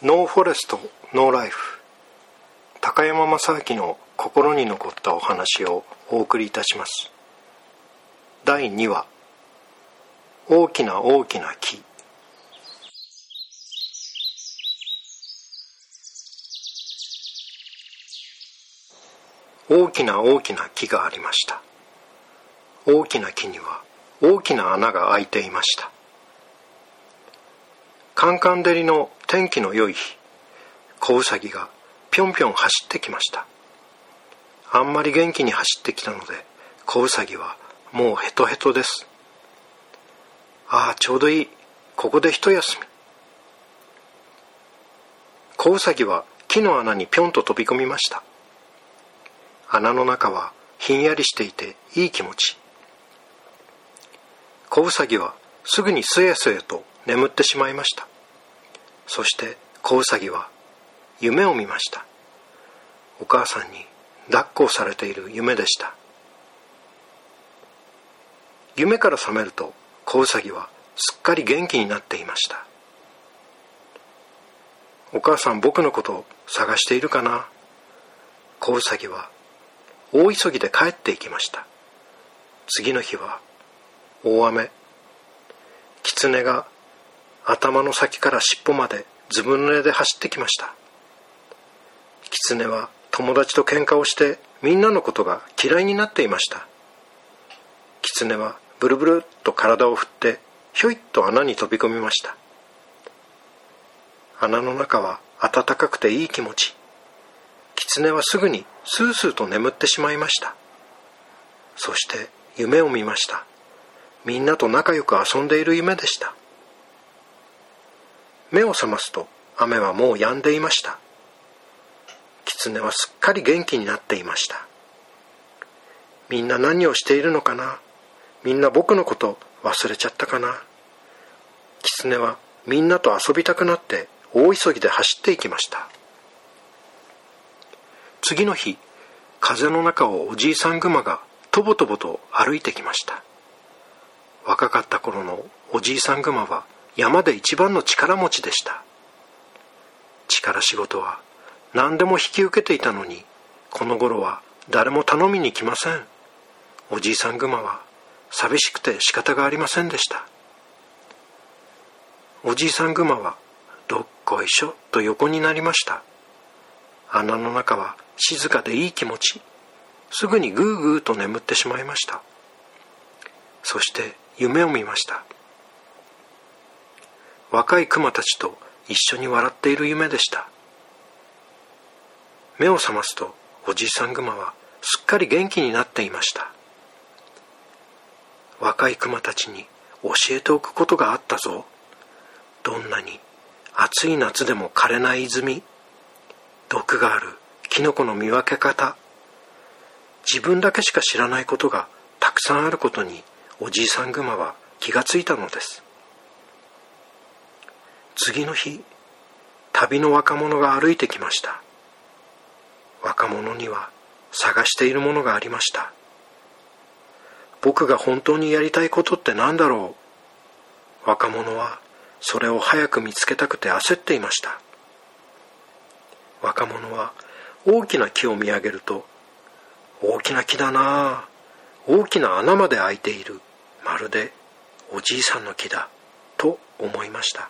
ノーフォレストノーライフ。高山正明の心に残ったお話をお送りいたします。第2話。大きな大きな木。大きな大きな木がありました。大きな木には大きな穴が開いていました。カンカン照りの天気の良い日子ウサギがぴょんぴょん走ってきました。あんまり元気に走ってきたので子ウサギはもうヘトヘトです。ああちょうどいい。ここで一休み。子ウサギは木の穴にぴょんと飛び込みました。穴の中はひんやりしていていい気持ち。子ウサギはすぐにすやすやと眠ってしまいました。そして子ウサギは夢を見ました。お母さんに抱っこをされている夢でした。夢から覚めると子ウサギはすっかり元気になっていました。お母さん僕のことを探しているかな？子ウサギは大急ぎで帰っていきました。次の日は大雨。狐が頭の先から尻尾までずぶ濡れで走ってきました。狐は友達と喧嘩をしてみんなのことが嫌いになっていました。狐はブルブルっと体を振ってひょいっと穴に飛び込みました。穴の中は暖かくていい気持ち。狐はすぐにスースーと眠ってしまいました。そして夢を見ました。みんなと仲良く遊んでいる夢でした。目を覚ますと雨はもう止んでいました。狐はすっかり元気になっていました。みんな何をしているのかな？みんな僕のこと忘れちゃったかな？狐はみんなと遊びたくなって大急ぎで走っていきました。次の日風の中をおじいさんグマがとぼとぼと歩いてきました。若かった頃のおじいさんグマは山で一番の力持ちでした。力仕事は何でも引き受けていたのにこの頃は誰も頼みに来ません。おじいさんグマは寂しくて仕方がありませんでした。おじいさんグマはどっこいしょと横になりました。穴の中は静かでいい気持ち。すぐにグーグーと眠ってしまいました。そして夢を見ました。若いクマたちと一緒に笑っている夢でした。目を覚ますとおじいさんグマはすっかり元気になっていました。若いクマたちに教えておくことがあったぞ。どんなに暑い夏でも枯れない泉。毒があるキノコの見分け方。自分だけしか知らないことがたくさんあることにおじいさんグマは気がついたのです。次の日旅の若者が歩いてきました。若者には探しているものがありました。僕が本当にやりたいことって何だろう。若者はそれを早く見つけたくて焦っていました。若者は大きな木を見上げると大きな木だなあ大きな穴まで開いている。まるでおじいさんの木だと思いました。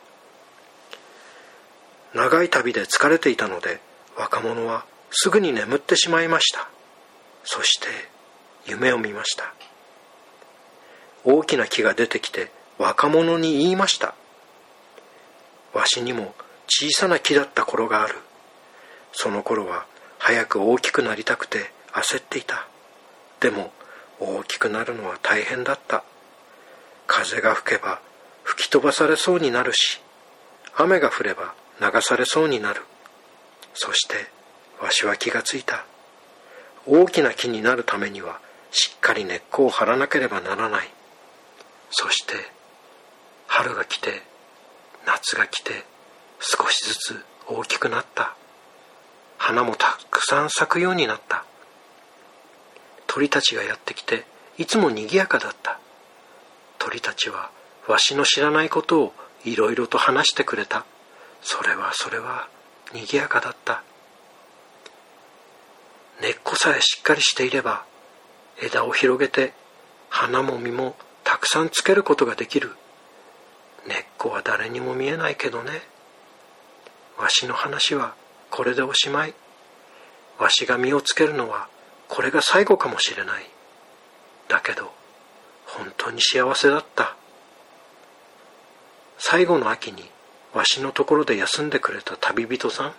長い旅で疲れていたので若者はすぐに眠ってしまいました。そして夢を見ました。大きな木が出てきて若者に言いました。わしにも小さな木だった頃がある。その頃は早く大きくなりたくて焦っていた。でも大きくなるのは大変だった。風が吹けば吹き飛ばされそうになるし雨が降れば流されそうになる。そしてわしは気がついた。大きな木になるためにはしっかり根っこを張らなければならない。そして春が来て夏が来て少しずつ大きくなった。花もたくさん咲くようになった。鳥たちがやってきていつも賑やかだった。鳥たちはわしの知らないことをいろいろと話してくれた。それはそれは賑やかだった。根っこさえしっかりしていれば枝を広げて花も実もたくさんつけることができる。根っこは誰にも見えないけどね。わしの話はこれでおしまい。わしが実をつけるのはこれが最後かもしれない。だけど本当に幸せだった。最後の秋にわしのところで休んでくれた旅人さん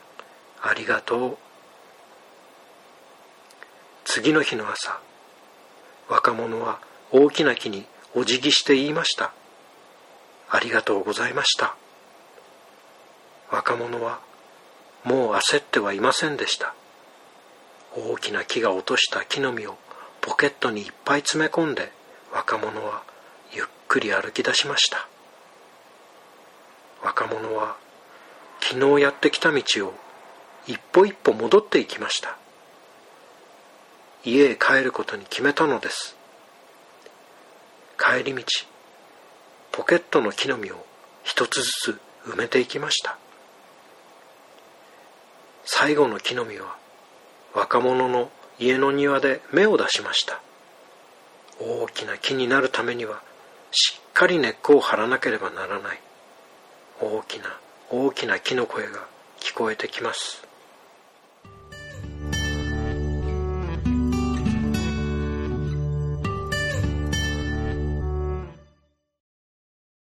ありがとう。次の日の朝若者は大きな木にお辞儀して言いました。ありがとうございました。若者はもう焦ってはいませんでした。大きな木が落とした木の実をポケットにいっぱい詰め込んで若者はゆっくり歩き出しました。若者は昨日やってきた道を一歩一歩戻っていきました。家へ帰ることに決めたのです。帰り道ポケットの木の実を一つずつ埋めていきました。最後の木の実は若者の家の庭で芽を出しました。大きな木になるためにはしっかり根っこを張らなければならない。大きな大きな木の声が聞こえてきます。